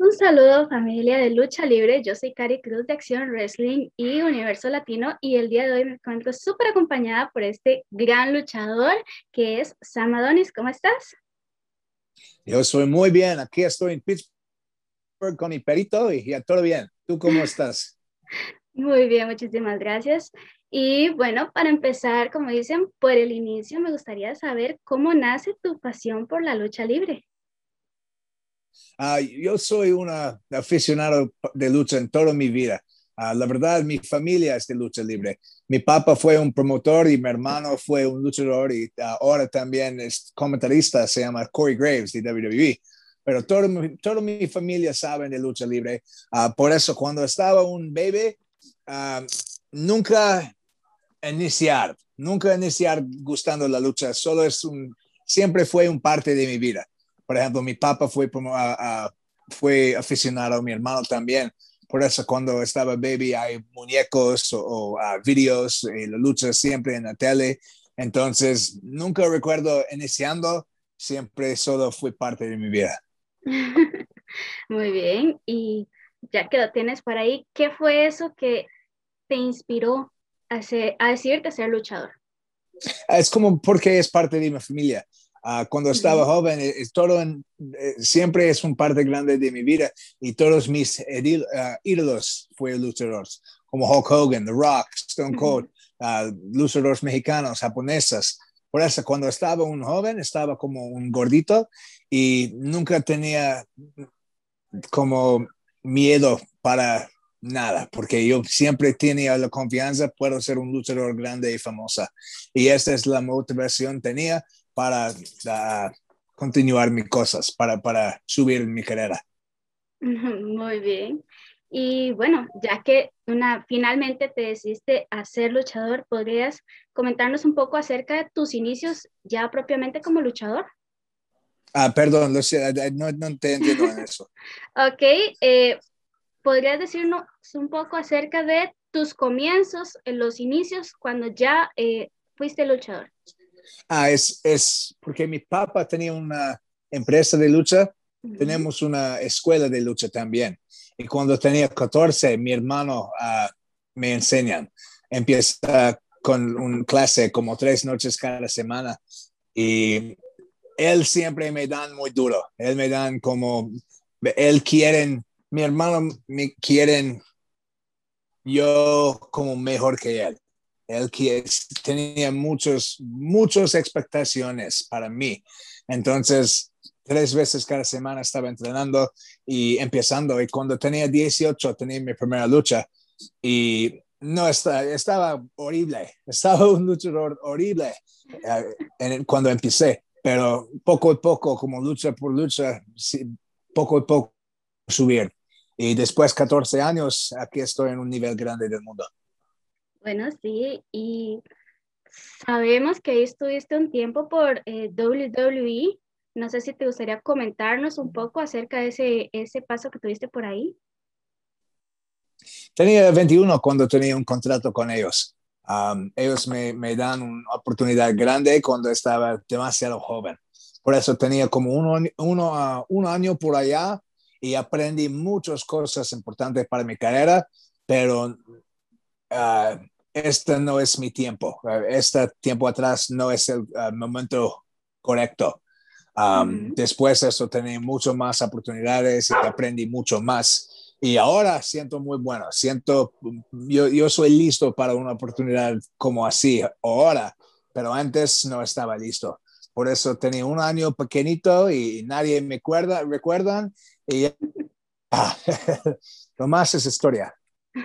Un saludo familia de Lucha Libre, yo soy Cari Cruz de Acción Wrestling y Universo Latino y el día de hoy me encuentro súper acompañada por este gran luchador que es Sam Adonis. ¿Cómo estás? Yo soy muy bien, aquí estoy en Pittsburgh con mi perito y ya todo bien. ¿Tú cómo estás? Muy bien, muchísimas gracias. Y bueno, para empezar, como dicen, por el inicio, me gustaría saber cómo nace tu pasión por la lucha libre. Uh, yo soy un aficionado de lucha en toda mi vida. Uh, la verdad, mi familia es de lucha libre. Mi papá fue un promotor y mi hermano fue un luchador y ahora también es comentarista, se llama Corey Graves de WWE. Pero toda mi, toda mi familia sabe de lucha libre. Uh, por eso, cuando estaba un bebé, nunca iniciar, nunca iniciar gustando la lucha, solo es un, siempre fue un parte de mi vida. Por ejemplo, mi papá fue, fue aficionado, mi hermano también. Por eso cuando estaba baby hay muñecos o, videos y la lucha siempre en la tele. Entonces, nunca recuerdo iniciando, siempre solo fue parte de mi vida. Muy bien, y ya que lo tienes por ahí, ¿qué fue eso que te inspiró a, a decirte ser luchador? Es como porque es parte de mi familia. Ah, cuando estaba joven, eh, todo eh, siempre es un parte grande de mi vida y todos mis ah, ídolos fueron luchadores, como Hulk Hogan, The Rock, Stone Cold, uh, luchadores mexicanos, japonesas. Por eso, cuando estaba un joven, estaba como un gordito y nunca tenía como miedo para nada, porque yo siempre tenía la confianza, puedo ser un luchador grande y famosa. Y esta es la motivación tenía para continuar mis cosas, para, para subir mi carrera. Muy bien. Y bueno, ya que una, finalmente te decidiste a ser luchador, ¿podrías comentarnos un poco acerca de tus inicios ya propiamente como luchador? Ah, perdón, no, no te entiendo en eso. ok, eh, ¿podrías decirnos un poco acerca de tus comienzos, en los inicios, cuando ya eh, fuiste luchador? Ah, es, es porque mi papá tenía una empresa de lucha, tenemos una escuela de lucha también. Y cuando tenía 14, mi hermano uh, me enseñan. Empieza con una clase como tres noches cada semana y él siempre me dan muy duro. Él me dan como, él quieren, mi hermano me quieren yo como mejor que él. Él que tenía muchos, muchas expectaciones para mí. Entonces, tres veces cada semana estaba entrenando y empezando. Y cuando tenía 18, tenía mi primera lucha y no estaba, estaba horrible. Estaba un luchador horrible eh, cuando empecé. Pero poco a poco, como lucha por lucha, poco a poco subir. Y después 14 años, aquí estoy en un nivel grande del mundo. Bueno, sí, y sabemos que estuviste un tiempo por eh, WWE. No sé si te gustaría comentarnos un poco acerca de ese, ese paso que tuviste por ahí. Tenía 21 cuando tenía un contrato con ellos. ellos me, me, dan una oportunidad grande cuando estaba demasiado joven. Por eso tenía como uno, uno, un año por allá y aprendí muchas cosas importantes para mi carrera, pero uh, este no es mi tiempo, este tiempo atrás no es el ah, momento correcto. Después de eso tenía mucho más oportunidades y aprendí mucho más. Y ahora siento muy bueno, siento, yo, yo soy listo para una oportunidad como así ahora, pero antes no estaba listo. Por eso tenía un año pequeñito y nadie me acuerda, recuerdan. Y ah, lo más es historia.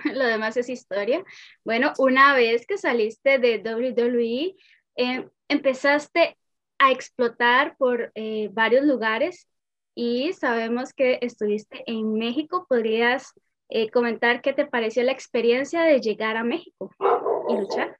lo demás es historia. Bueno, una vez que saliste de WWE, eh, empezaste a explotar por eh, varios lugares y sabemos que estuviste en México. ¿Podrías eh, comentar qué te pareció la experiencia de llegar a México y luchar?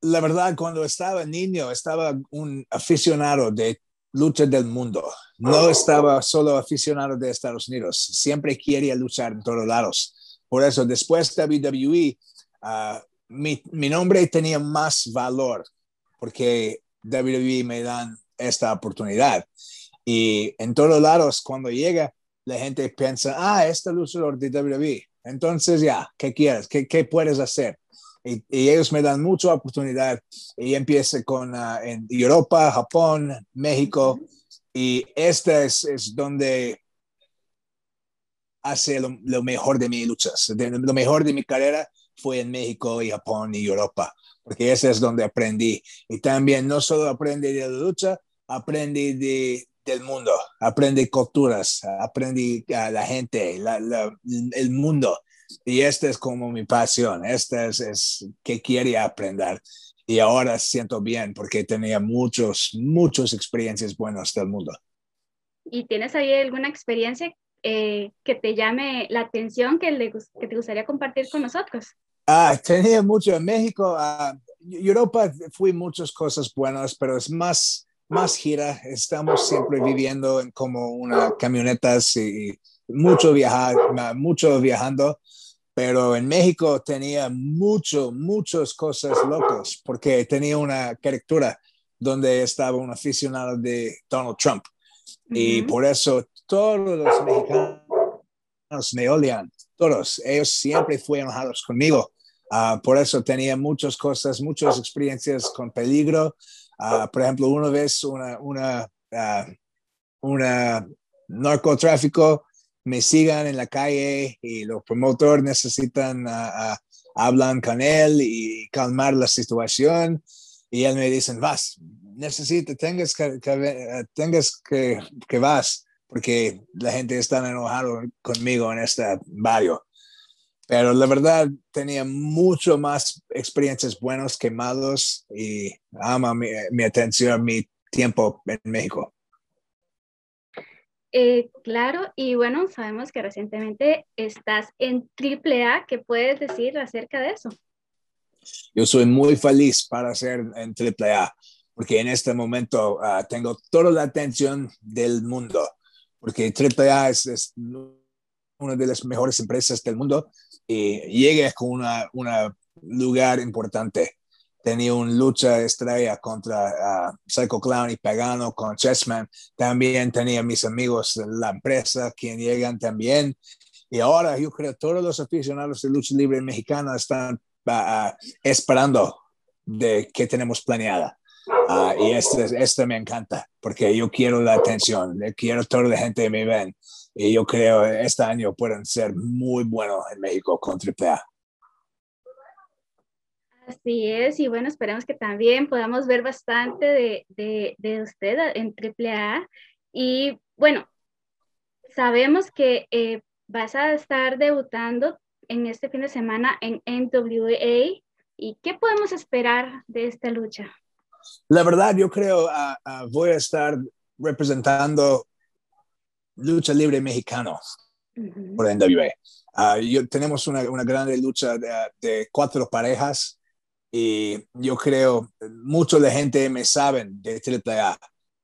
La, verdad, cuando estaba niño, estaba un aficionado de lucha del mundo. No estaba solo aficionado de Estados Unidos. Siempre quería luchar en todos lados. Por eso, después de WWE, uh, mi, mi, nombre tenía más valor porque WWE me dan esta oportunidad. Y en todos lados, cuando llega, la gente piensa, ah, este luchador de WWE. Entonces ya, ¿qué quieres? ¿Qué, qué puedes hacer? Y, ellos me dan mucha oportunidad y empiezo con uh, en Europa, Japón, México y este es, es donde hace lo, mejor de mis luchas. Lo mejor de mi carrera fue en México y Japón y Europa, porque ese es donde aprendí. Y también no solo aprendí de la lucha, aprendí de, del mundo, aprendí culturas, aprendí a la gente, la, el mundo. Y esta es como mi pasión, esta es, es que quería aprender. Y ahora siento bien porque tenía muchos, muchas experiencias buenas del mundo. ¿Y tienes ahí alguna experiencia eh, que te llame la atención que, le, que te gustaría compartir con nosotros? Ah, tenía mucho en México. Uh, Europa fui muchas cosas buenas, pero es más, más gira. Estamos siempre viviendo en como una camioneta y mucho viajar, mucho viajando. Pero en México tenía mucho, muchas cosas locas porque tenía una caricatura donde estaba un aficionado de Donald Trump. Y por eso todos los mexicanos me odian, todos, ellos siempre fueron enojados conmigo. Uh, por eso tenía muchas cosas, muchas experiencias con peligro. Uh, por ejemplo, una vez una, una, uh, una narcotráfico me sigan en la calle y los promotores necesitan hablar con él y calmar la situación y él me dicen, vas, necesito, tengas que, que tengas que, que vas porque la gente está enojada conmigo en este barrio. Pero la verdad tenía mucho más experiencias buenas que malos y ama mi, mi atención, mi tiempo en México. Eh, claro, y bueno, sabemos que recientemente estás en AAA. ¿Qué puedes decir acerca de eso? Yo soy muy feliz para ser en AAA, porque en este momento uh, tengo toda la atención del mundo porque AAA es, es una de las mejores empresas del mundo y llega con un una lugar importante. Tenía una lucha estrella contra uh, Psycho Clown y Pagano con Chessman. También tenía mis amigos de la empresa, quien llegan también. Y ahora yo creo que todos los aficionados de lucha libre mexicana están uh, esperando de qué tenemos planeada. Uh, y este, este me encanta porque yo quiero la atención, quiero toda la gente que me ven. Y yo creo que este año pueden ser muy buenos en México con AAA. Así es, y bueno, esperemos que también podamos ver bastante de, de, de usted en AAA. Y bueno, sabemos que eh, vas a estar debutando en este fin de semana en NWA. ¿Y qué podemos esperar de esta lucha? La verdad, yo creo uh, voy a estar representando lucha libre mexicano por NWA. Uh, yo, tenemos una, una grande lucha de, de, cuatro parejas y yo creo mucho de gente me saben de AAA.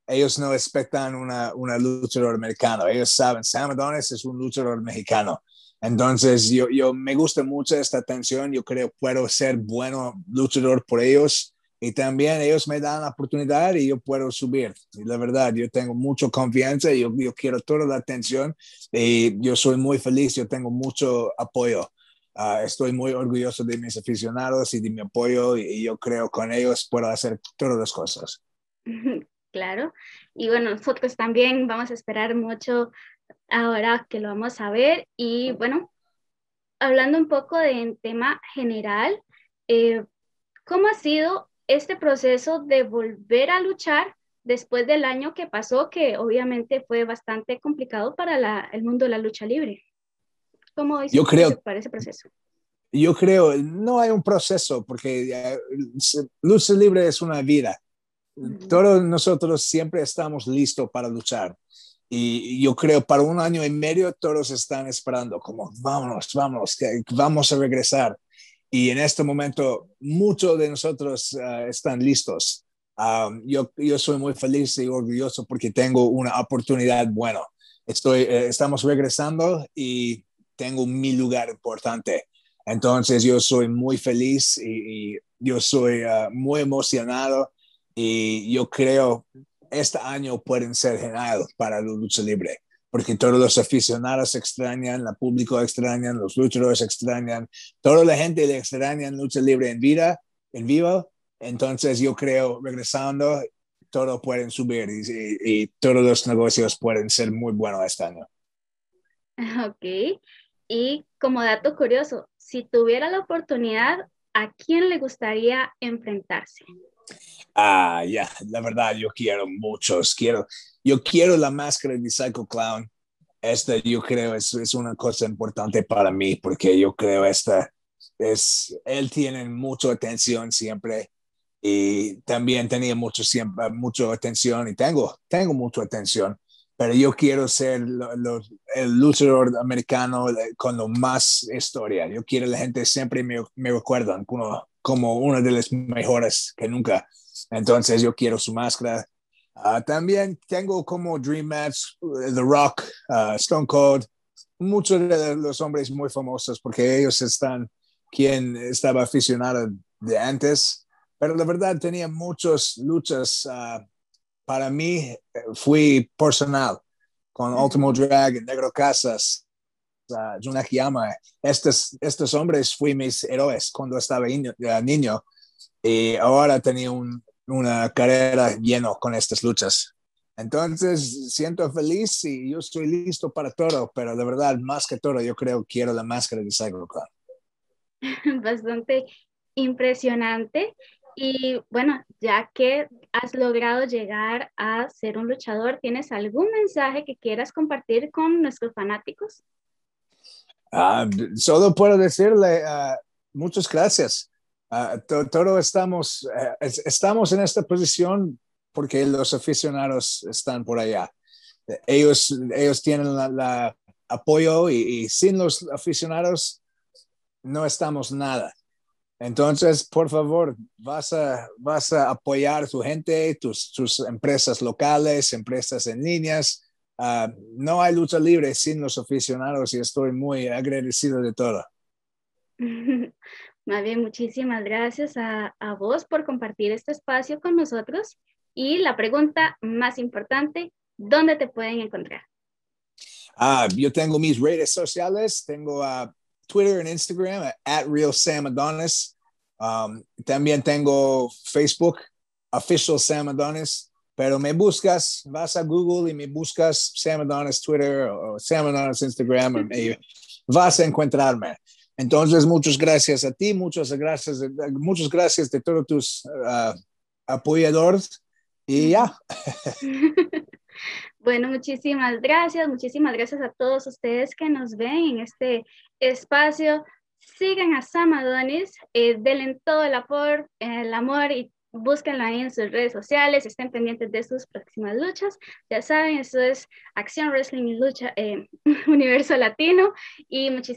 Ellos no expectan una, una luchador americano. Ellos saben, Sam Adonis es un luchador mexicano. Entonces, yo, yo me gusta mucho esta atención. Yo creo puedo ser bueno luchador por ellos y también ellos me dan la oportunidad y yo puedo subir. Y la verdad, yo tengo mucha confianza yo, yo quiero toda la atención y yo soy muy feliz, yo tengo mucho apoyo. Uh, estoy muy orgulloso de mis aficionados y de mi apoyo y, y yo creo con ellos puedo hacer todas las cosas. Claro. Y bueno, nosotros también vamos a esperar mucho ahora que lo vamos a ver. Y bueno, hablando un poco de tema general, eh, ¿cómo ha sido este proceso de volver a luchar después del año que pasó, que obviamente fue bastante complicado para la, el mundo de la lucha libre. ¿Cómo yo creo, para ese proceso? Yo creo, no hay un proceso, porque uh, lucha libre es una vida. Todos nosotros siempre estamos listos para luchar. Y yo creo para un año y medio todos están esperando, como vámonos, vámonos, que vamos a regresar. Y en este momento muchos de nosotros uh, están listos. Um, yo, yo soy muy feliz y orgulloso porque tengo una oportunidad buena. Estoy, eh, estamos regresando y tengo mi lugar importante. Entonces yo soy muy feliz y, y yo soy uh, muy emocionado y yo creo este año pueden ser genial para la lucha libre porque todos los aficionados extrañan, la público extrañan, los luchadores extrañan, toda la gente le extraña lucha libre en vida, en vivo. Entonces yo creo, regresando, todo pueden subir y, y, todos los negocios pueden ser muy buenos este año. Ok. Y como dato curioso, si tuviera la oportunidad, ¿a quién le gustaría enfrentarse? Ah, ya, la verdad, yo quiero muchos. Quiero, yo quiero la máscara de Psycho Clown. Esta yo creo es, es una cosa importante para mí porque yo creo esta es, él tiene mucha atención siempre y también tenía mucho, siempre, mucha atención y tengo, tengo mucha atención, pero yo quiero ser el luchador americano con lo más historia. Yo quiero la gente siempre me, me recuerdan como, como uno de los mejores que nunca. Entonces yo quiero su máscara. Ah, también tengo como Dream Match, The Rock, ah, Stone Cold, muchos de los hombres muy famosos porque ellos están, quien estaba aficionado de antes, pero la verdad tenía muchas luchas. Ah, para mí fui personal con Ultimo Dragon, Negro Casas, uh, Jun Estos, estos hombres fui mis héroes cuando estaba niño y ahora tenía un, una carrera lleno con estas luchas. Entonces, siento feliz y yo estoy listo para todo, pero de verdad, más que todo, yo creo que quiero la máscara de Cyber Bastante impresionante. Y bueno, ya que has logrado llegar a ser un luchador, ¿tienes algún mensaje que quieras compartir con nuestros fanáticos? Ah, solo puedo decirle uh, muchas gracias. Uh, todo estamos, uh, estamos en esta posición porque los aficionados están por allá. Ellos, ellos tienen el apoyo y, y, sin los aficionados no estamos nada. Entonces, por favor, vas a, vas a apoyar a tu gente, tus, tus empresas locales, empresas en líneas. No hay lucha libre sin los aficionados y estoy muy agradecido de todo. Más bien, muchísimas gracias a, a, vos por compartir este espacio con nosotros. Y la pregunta más importante, ¿dónde te pueden encontrar? Ah, yo tengo mis redes sociales, tengo a Twitter y Instagram, at Real Sam Adonis. Um, también tengo Facebook, Official Sam Adonis. Pero me buscas, vas a Google y me buscas Sam Adonis Twitter o Sam Adonis Instagram y vas a encontrarme. Entonces, muchas gracias a ti, muchas gracias, muchas gracias de todos tus uh, apoyadores y ya. Bueno, muchísimas gracias, muchísimas gracias a todos ustedes que nos ven en este espacio. Sigan a Sam Adonis, eh, denle todo el amor, el amor y búsquenlo ahí en sus redes sociales, estén pendientes de sus próximas luchas. Ya saben, eso es Acción Wrestling y Lucha eh, Universo Latino y muchísimas